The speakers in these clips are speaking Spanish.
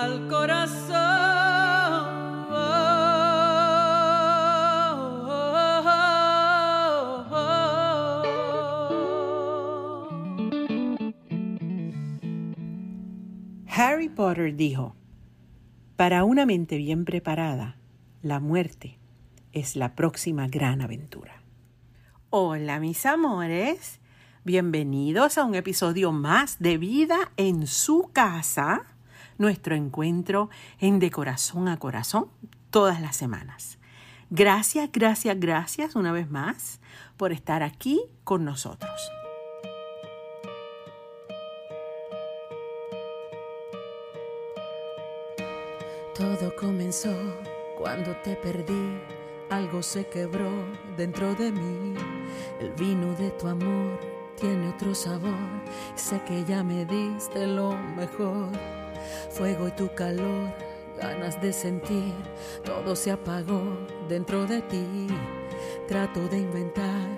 al corazón. Harry Potter dijo, para una mente bien preparada, la muerte es la próxima gran aventura. Hola mis amores, bienvenidos a un episodio más de Vida en su casa, nuestro encuentro en De Corazón a Corazón todas las semanas. Gracias, gracias, gracias una vez más por estar aquí con nosotros. Todo comenzó cuando te perdí, algo se quebró dentro de mí. El vino de tu amor tiene otro sabor, sé que ya me diste lo mejor. Fuego y tu calor, ganas de sentir, todo se apagó dentro de ti. Trato de inventar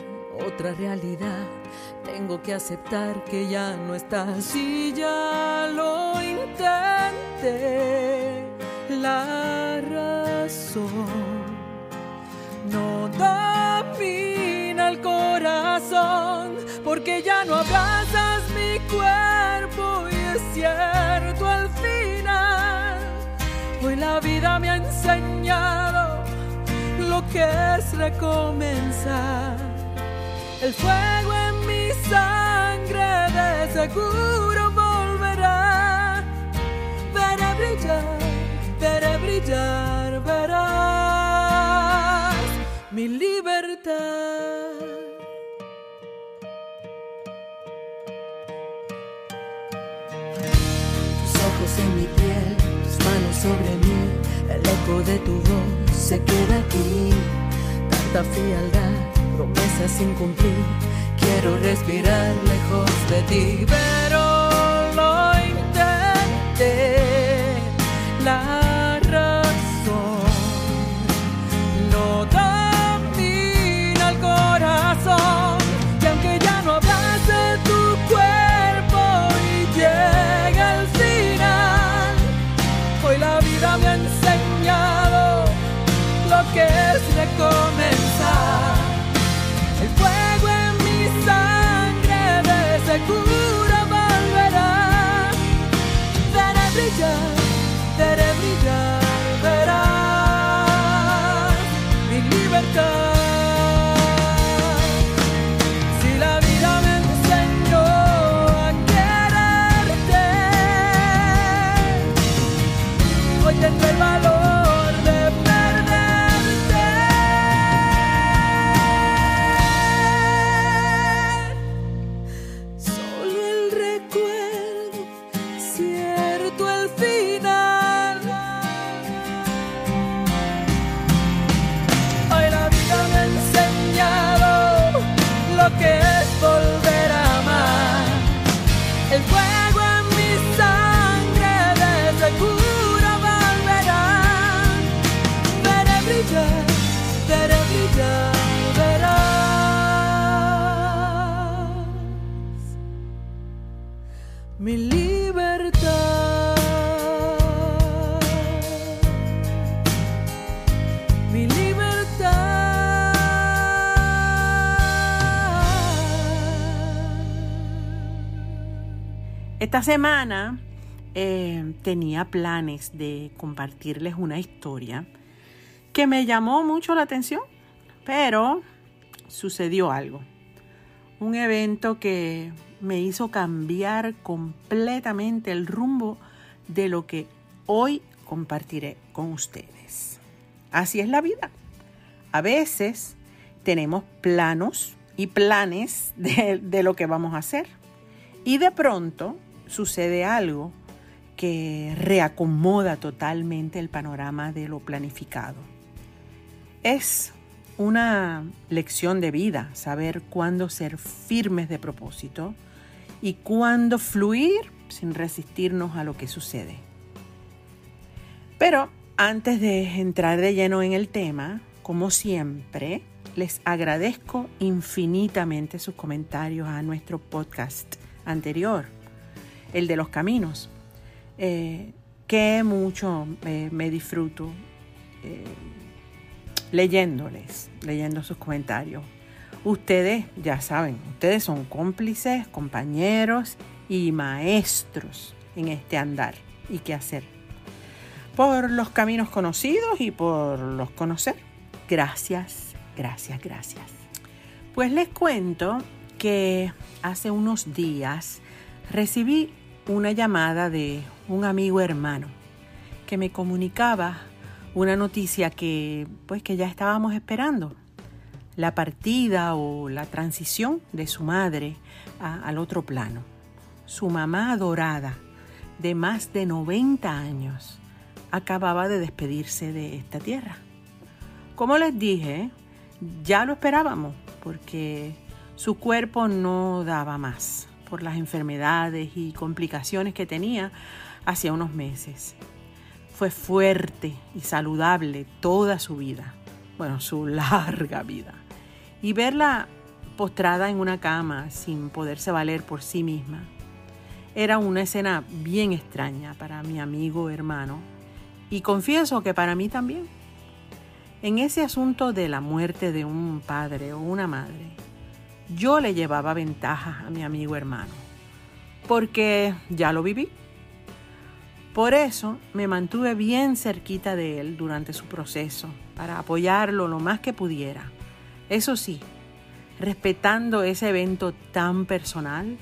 otra realidad, tengo que aceptar que ya no estás y ya lo intenté la razón no domina el corazón porque ya no abrazas mi cuerpo y es cierto la vida me ha enseñado lo que es recomenzar el fuego en mi sangre de seguro volverá para brillar veré brillar, verás mi libertad. Tus ojos en mi piel, tus manos sobre mí, el eco de tu voz se queda aquí. Tanta frialdad, promesas sin cumplir, quiero respirar lejos de ti, pero lo intenté. Esta semana eh, tenía planes de compartirles una historia que me llamó mucho la atención, pero sucedió algo. Un evento que me hizo cambiar completamente el rumbo de lo que hoy compartiré con ustedes. Así es la vida. A veces tenemos planos y planes de, de lo que vamos a hacer. Y de pronto sucede algo que reacomoda totalmente el panorama de lo planificado. Es una lección de vida saber cuándo ser firmes de propósito y cuándo fluir sin resistirnos a lo que sucede. Pero antes de entrar de lleno en el tema, como siempre, les agradezco infinitamente sus comentarios a nuestro podcast anterior, el de los caminos, eh, que mucho me disfruto eh, leyéndoles, leyendo sus comentarios. Ustedes ya saben, ustedes son cómplices, compañeros y maestros en este andar y qué hacer. Por los caminos conocidos y por los conocer. Gracias, gracias, gracias. Pues les cuento que hace unos días recibí una llamada de un amigo hermano que me comunicaba una noticia que pues que ya estábamos esperando la partida o la transición de su madre al otro plano. Su mamá adorada, de más de 90 años, acababa de despedirse de esta tierra. Como les dije, ya lo esperábamos porque su cuerpo no daba más por las enfermedades y complicaciones que tenía hacía unos meses. Fue fuerte y saludable toda su vida, bueno, su larga vida. Y verla postrada en una cama sin poderse valer por sí misma era una escena bien extraña para mi amigo hermano y confieso que para mí también. En ese asunto de la muerte de un padre o una madre, yo le llevaba ventaja a mi amigo hermano, porque ya lo viví. Por eso me mantuve bien cerquita de él durante su proceso, para apoyarlo lo más que pudiera. Eso sí, respetando ese evento tan personal,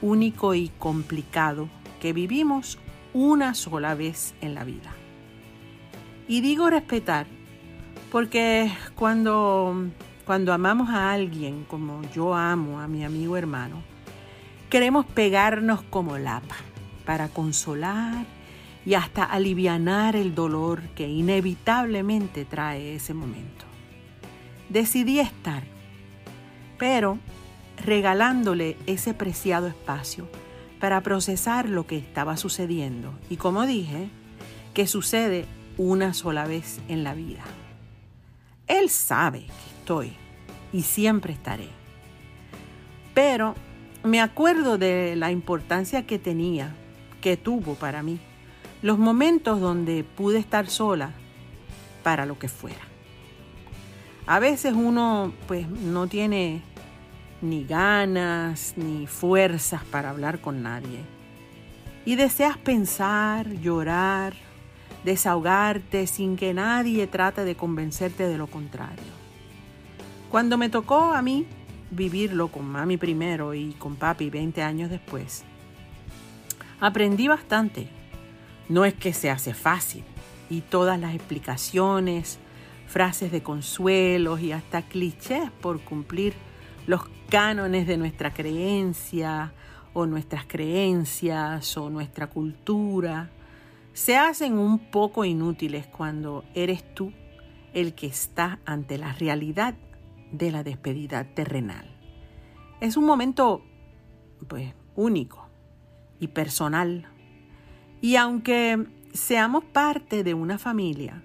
único y complicado que vivimos una sola vez en la vida. Y digo respetar porque cuando, cuando amamos a alguien como yo amo a mi amigo hermano, queremos pegarnos como lapa para consolar y hasta alivianar el dolor que inevitablemente trae ese momento. Decidí estar, pero regalándole ese preciado espacio para procesar lo que estaba sucediendo y como dije, que sucede una sola vez en la vida. Él sabe que estoy y siempre estaré. Pero me acuerdo de la importancia que tenía, que tuvo para mí los momentos donde pude estar sola para lo que fuera. A veces uno pues no tiene ni ganas ni fuerzas para hablar con nadie. Y deseas pensar, llorar, desahogarte sin que nadie trate de convencerte de lo contrario. Cuando me tocó a mí vivirlo con mami primero y con papi 20 años después, aprendí bastante no es que se hace fácil y todas las explicaciones, frases de consuelos y hasta clichés por cumplir los cánones de nuestra creencia o nuestras creencias o nuestra cultura se hacen un poco inútiles cuando eres tú el que está ante la realidad de la despedida terrenal. Es un momento pues único y personal y aunque seamos parte de una familia,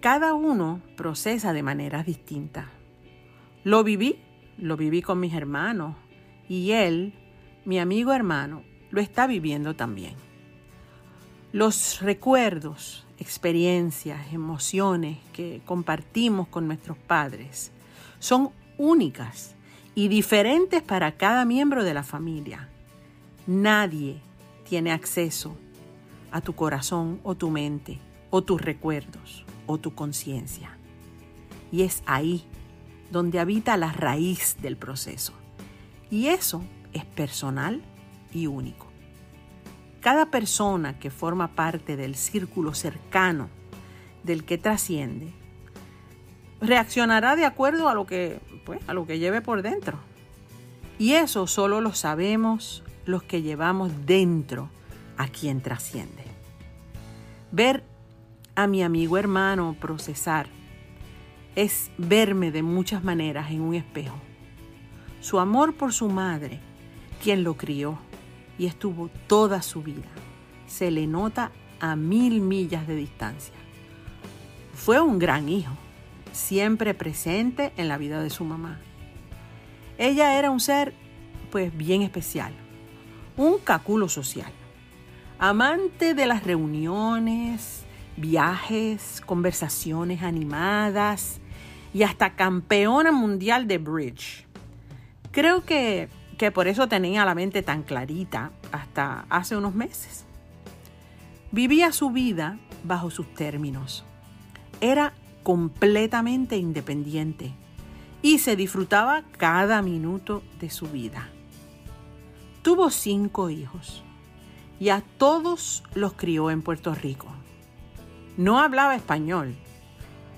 cada uno procesa de maneras distintas. Lo viví, lo viví con mis hermanos y él, mi amigo hermano, lo está viviendo también. Los recuerdos, experiencias, emociones que compartimos con nuestros padres son únicas y diferentes para cada miembro de la familia. Nadie tiene acceso a tu corazón o tu mente o tus recuerdos o tu conciencia. Y es ahí donde habita la raíz del proceso. Y eso es personal y único. Cada persona que forma parte del círculo cercano del que trasciende reaccionará de acuerdo a lo que, pues, a lo que lleve por dentro. Y eso solo lo sabemos los que llevamos dentro a quien trasciende. Ver a mi amigo hermano procesar es verme de muchas maneras en un espejo. Su amor por su madre, quien lo crió y estuvo toda su vida, se le nota a mil millas de distancia. Fue un gran hijo, siempre presente en la vida de su mamá. Ella era un ser pues bien especial, un caculo social. amante de las reuniones, viajes, conversaciones animadas y hasta campeona mundial de bridge. Creo que, que por eso tenía la mente tan clarita hasta hace unos meses. Vivía su vida bajo sus términos. Era completamente independiente y se disfrutaba cada minuto de su vida. Tuvo cinco hijos y a todos los crió en Puerto Rico. No hablaba español,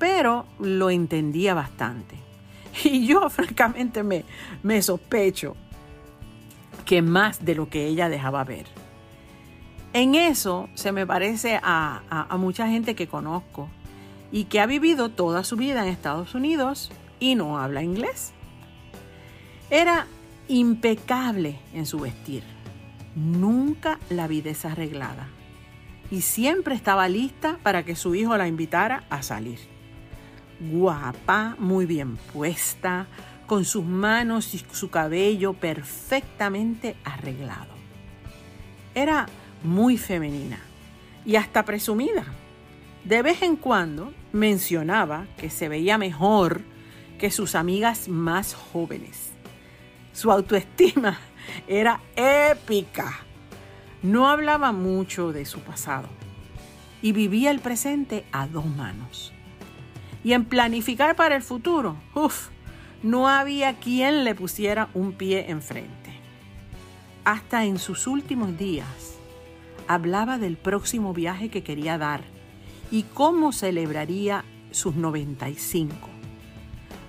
pero lo entendía bastante. Y yo francamente me, me sospecho que más de lo que ella dejaba ver. En eso se me parece a, mucha gente que conozco y que ha vivido toda su vida en Estados Unidos y no habla inglés. Era impecable en su vestir. Nunca la vi desarreglada. Y siempre estaba lista para que su hijo la invitara a salir. Guapa, muy bien puesta, con sus manos y su cabello perfectamente arreglado. Era muy femenina y hasta presumida. De vez en cuando mencionaba que se veía mejor que sus amigas más jóvenes. Su autoestima era épica. No hablaba mucho de su pasado y vivía el presente a dos manos. Y en planificar para el futuro, uff, no había quien le pusiera un pie enfrente. Hasta en sus últimos días hablaba del próximo viaje que quería dar y cómo celebraría sus 95.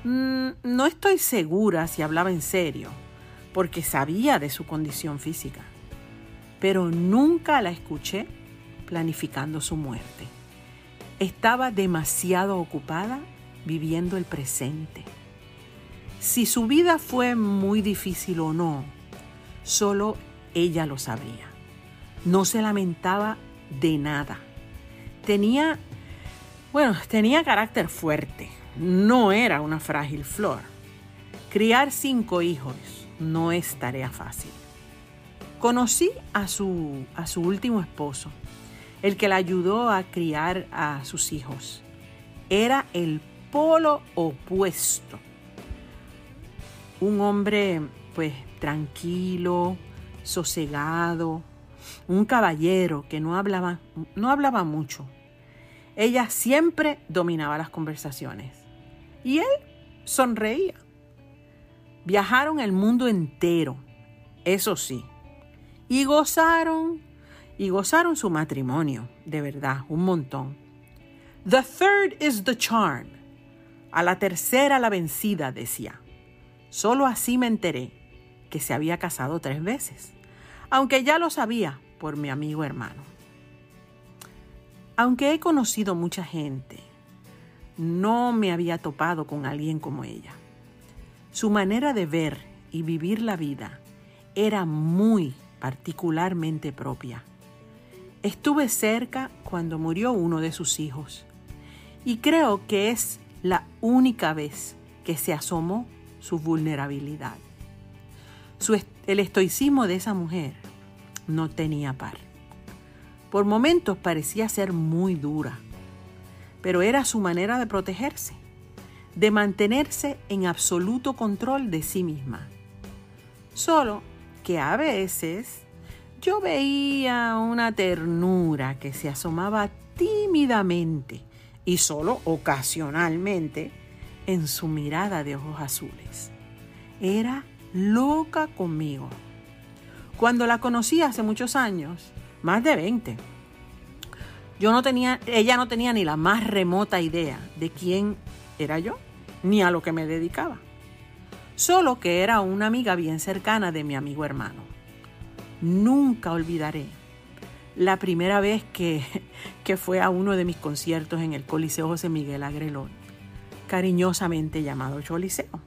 Mm, no estoy segura si hablaba en serio, porque sabía de su condición física, pero nunca la escuché planificando su muerte. Estaba demasiado ocupada viviendo el presente. Si su vida fue muy difícil o no, solo ella lo sabría. No se lamentaba de nada. Tenía, bueno, tenía carácter fuerte. No era una frágil flor. Criar cinco hijos no es tarea fácil. Conocí a su, a su último esposo, el que la ayudó a criar a sus hijos. Era el polo opuesto. Un hombre, pues, tranquilo, sosegado, un caballero que no hablaba, no hablaba mucho. Ella siempre dominaba las conversaciones y él sonreía. Viajaron el mundo entero, eso sí, y gozaron, y gozaron su matrimonio, de verdad, un montón. The third is the charm. A la tercera la vencida, decía. Solo así me enteré que se había casado tres veces aunque ya lo sabía por mi amigo hermano. Aunque he conocido mucha gente, no me había topado con alguien como ella. Su manera de ver y vivir la vida era muy particularmente propia. Estuve cerca cuando murió uno de sus hijos y creo que es la única vez que se asomó su vulnerabilidad. el estoicismo de esa mujer no tenía par. Por momentos parecía ser muy dura, pero era su manera de protegerse, de mantenerse en absoluto control de sí misma. Solo que a veces yo veía una ternura que se asomaba tímidamente y solo ocasionalmente en su mirada de ojos azules. Era loca conmigo. Cuando la conocí hace muchos años, más de 20, yo no tenía, ella no tenía ni la más remota idea de quién era yo, ni a lo que me dedicaba. Solo que era una amiga bien cercana de mi amigo hermano. Nunca olvidaré la primera vez que, que fue a uno de mis conciertos en el Coliseo José Miguel Agrelón, cariñosamente llamado Choliseo.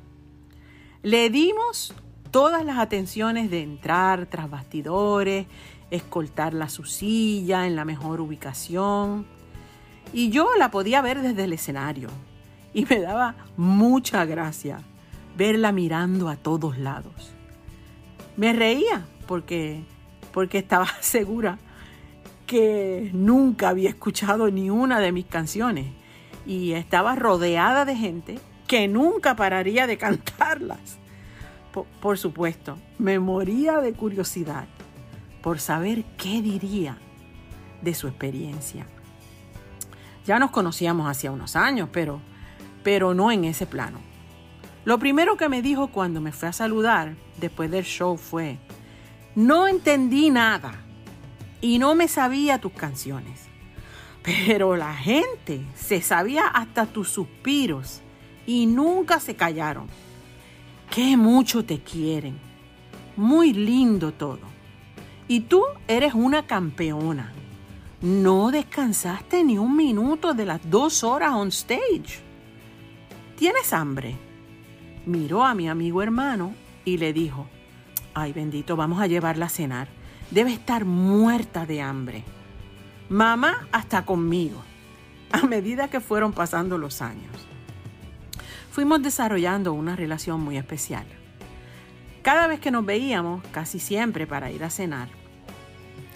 Le dimos todas las atenciones de entrar tras bastidores, escoltarla a su silla en la mejor ubicación. Y yo la podía ver desde el escenario. Y me daba mucha gracia verla mirando a todos lados. Me reía porque, porque estaba segura que nunca había escuchado ni una de mis canciones y estaba rodeada de gente que nunca pararía de cantarlas. Por, supuesto, me moría de curiosidad por saber qué diría de su experiencia. Ya nos conocíamos hacía unos años, pero, pero no en ese plano. Lo primero que me dijo cuando me fue a saludar después del show fue, no entendí nada y no me sabía tus canciones, pero la gente se sabía hasta tus suspiros y nunca se callaron. Qué mucho te quieren. Muy lindo todo. Y tú eres una campeona. No descansaste ni un minuto de las dos horas on stage. ¿Tienes hambre? Miró a mi amigo hermano y le dijo, ay bendito, vamos a llevarla a cenar. Debe estar muerta de hambre. Mamá hasta conmigo, a medida que fueron pasando los años fuimos desarrollando una relación muy especial. Cada vez que nos veíamos, casi siempre para ir a cenar,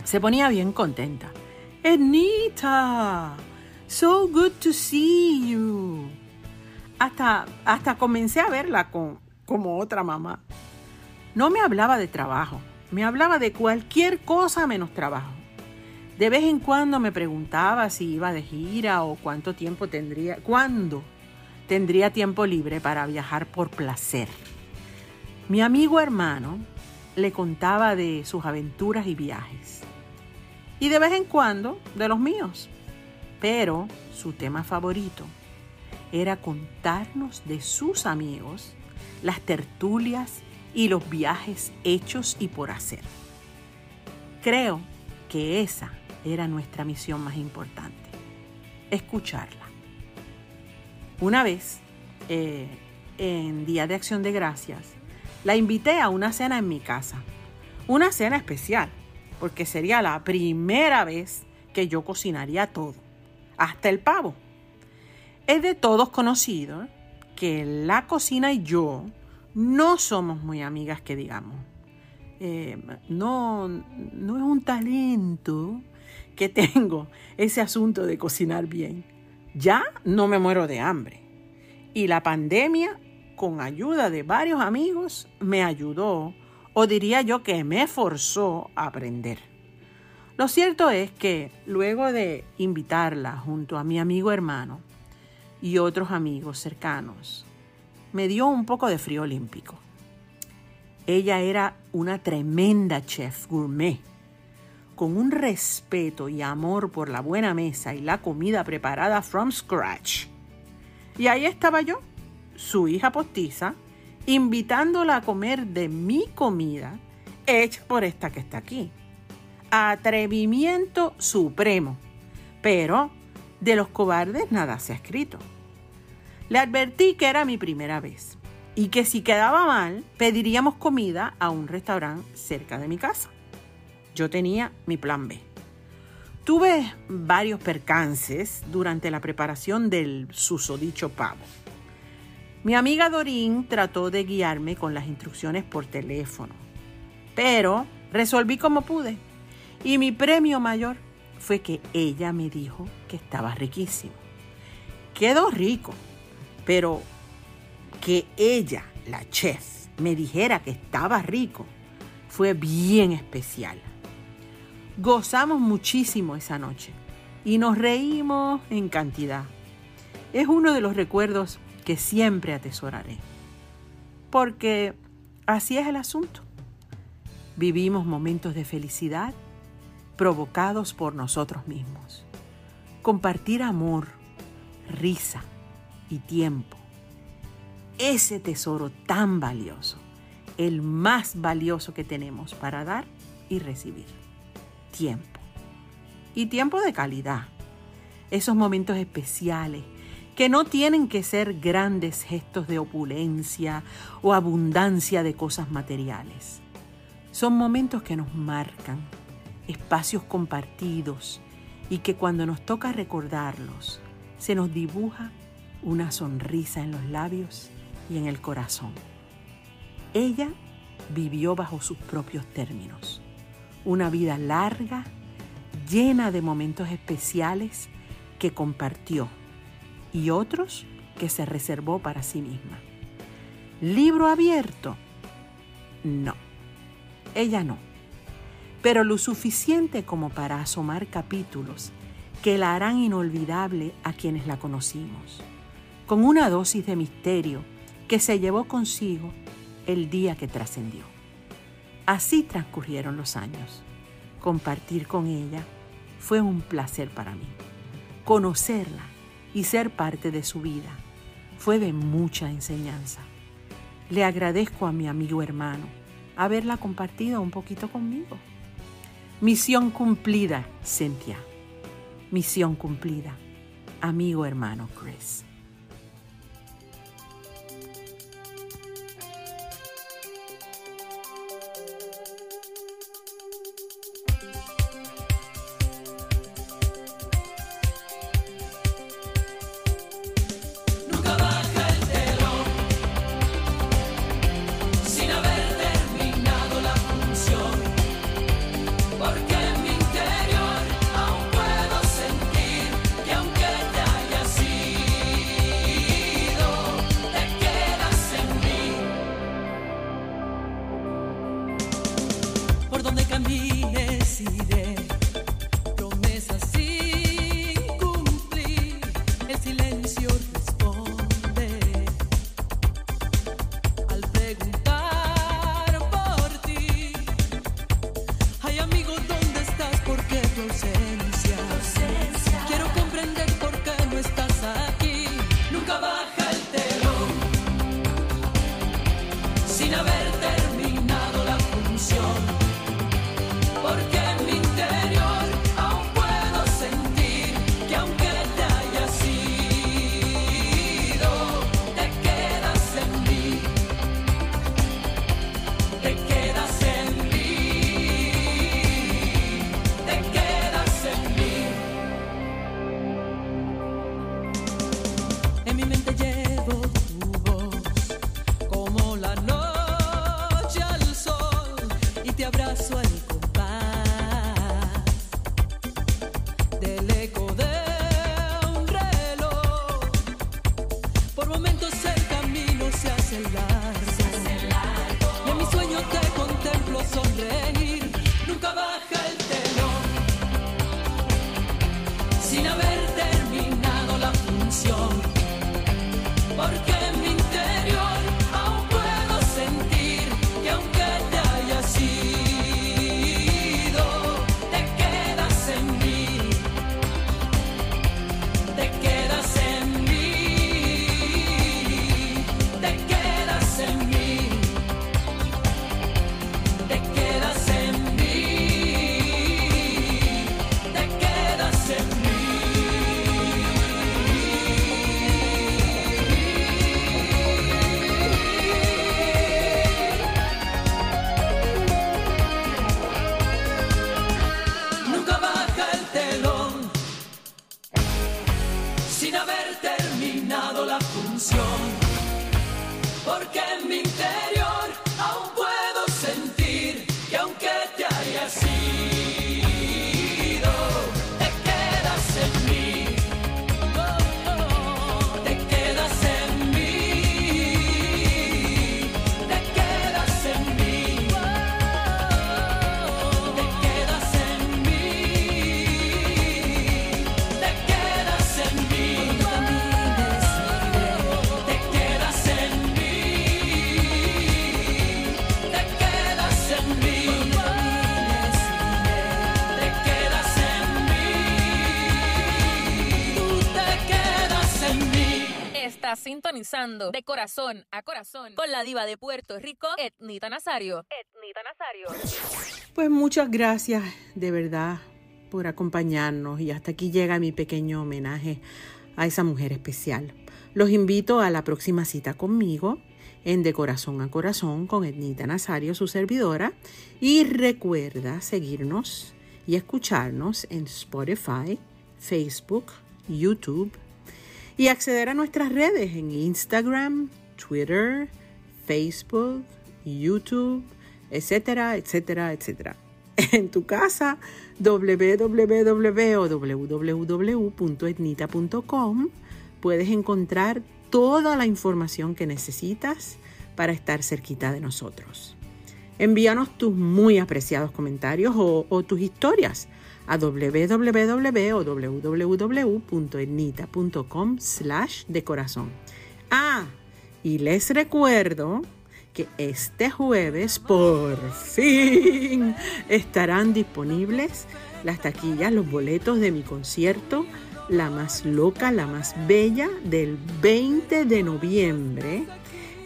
se ponía bien contenta. Enita, so good to see you. Hasta, hasta comencé a verla con, como otra mamá. No me hablaba de trabajo, me hablaba de cualquier cosa menos trabajo. De vez en cuando me preguntaba si iba de gira o cuánto tiempo tendría, cuándo tendría tiempo libre para viajar por placer. Mi amigo hermano le contaba de sus aventuras y viajes. Y de vez en cuando de los míos. Pero su tema favorito era contarnos de sus amigos, las tertulias y los viajes hechos y por hacer. Creo que esa era nuestra misión más importante, escucharla. Una vez, eh, en Día de Acción de Gracias, la invité a una cena en mi casa. Una cena especial, porque sería la primera vez que yo cocinaría todo, hasta el pavo. Es de todos conocido que la cocina y yo no somos muy amigas que digamos. Eh, no, no es un talento que tengo ese asunto de cocinar bien. Ya no me muero de hambre. Y la pandemia, con ayuda de varios amigos, me ayudó, o diría yo que me forzó a aprender. Lo cierto es que luego de invitarla junto a mi amigo hermano y otros amigos cercanos, me dio un poco de frío olímpico. Ella era una tremenda chef gourmet con un respeto y amor por la buena mesa y la comida preparada from scratch. Y ahí estaba yo, su hija postiza, invitándola a comer de mi comida hecha por esta que está aquí. Atrevimiento supremo. Pero de los cobardes nada se ha escrito. Le advertí que era mi primera vez y que si quedaba mal pediríamos comida a un restaurante cerca de mi casa yo tenía mi plan B. Tuve varios percances durante la preparación del susodicho pavo. Mi amiga Dorín trató de guiarme con las instrucciones por teléfono, pero resolví como pude. Y mi premio mayor fue que ella me dijo que estaba riquísimo. Quedó rico, pero que ella, la chef, me dijera que estaba rico fue bien especial. Gozamos muchísimo esa noche y nos reímos en cantidad. Es uno de los recuerdos que siempre atesoraré. Porque así es el asunto. Vivimos momentos de felicidad provocados por nosotros mismos. Compartir amor, risa y tiempo. Ese tesoro tan valioso, el más valioso que tenemos para dar y recibir tiempo. Y tiempo de calidad. Esos momentos especiales que no tienen que ser grandes gestos de opulencia o abundancia de cosas materiales. Son momentos que nos marcan, espacios compartidos y que cuando nos toca recordarlos, se nos dibuja una sonrisa en los labios y en el corazón. Ella vivió bajo sus propios términos una vida larga, llena de momentos especiales que compartió y otros que se reservó para sí misma. ¿Libro abierto? No, ella no, pero lo suficiente como para asomar capítulos que la harán inolvidable a quienes la conocimos, con una dosis de misterio que se llevó consigo el día que trascendió. Así transcurrieron los años. Compartir con ella fue un placer para mí. Conocerla y ser parte de su vida fue de mucha enseñanza. Le agradezco a mi amigo hermano haberla compartido un poquito conmigo. Misión cumplida, Cynthia. Misión cumplida, amigo hermano Chris. De corazón a corazón con la diva de Puerto Rico, Etnita Nazario. Etnita Nazario. Pues muchas gracias de verdad por acompañarnos y hasta aquí llega mi pequeño homenaje a esa mujer especial. Los invito a la próxima cita conmigo en De Corazón a Corazón con Etnita Nazario, su servidora. Y recuerda seguirnos y escucharnos en Spotify, Facebook, YouTube y acceder a nuestras redes en Instagram, Twitter, Facebook, YouTube, etcétera, etcétera, etcétera. en tu casa www.etnita.com puedes encontrar toda la información que necesitas para estar cerquita de nosotros. Envíanos tus muy apreciados comentarios o, tus historias a www.etnita.com slash de corazón. Ah, y les recuerdo que este jueves por fin estarán disponibles las taquillas, los boletos de mi concierto, la más loca, la más bella, del 20 de noviembre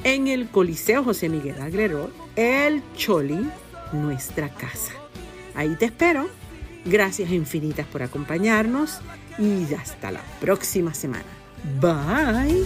en el Coliseo José Miguel Agrero, el Choli, nuestra casa. Ahí te espero. Gracias infinitas por acompañarnos y hasta la próxima semana. Bye.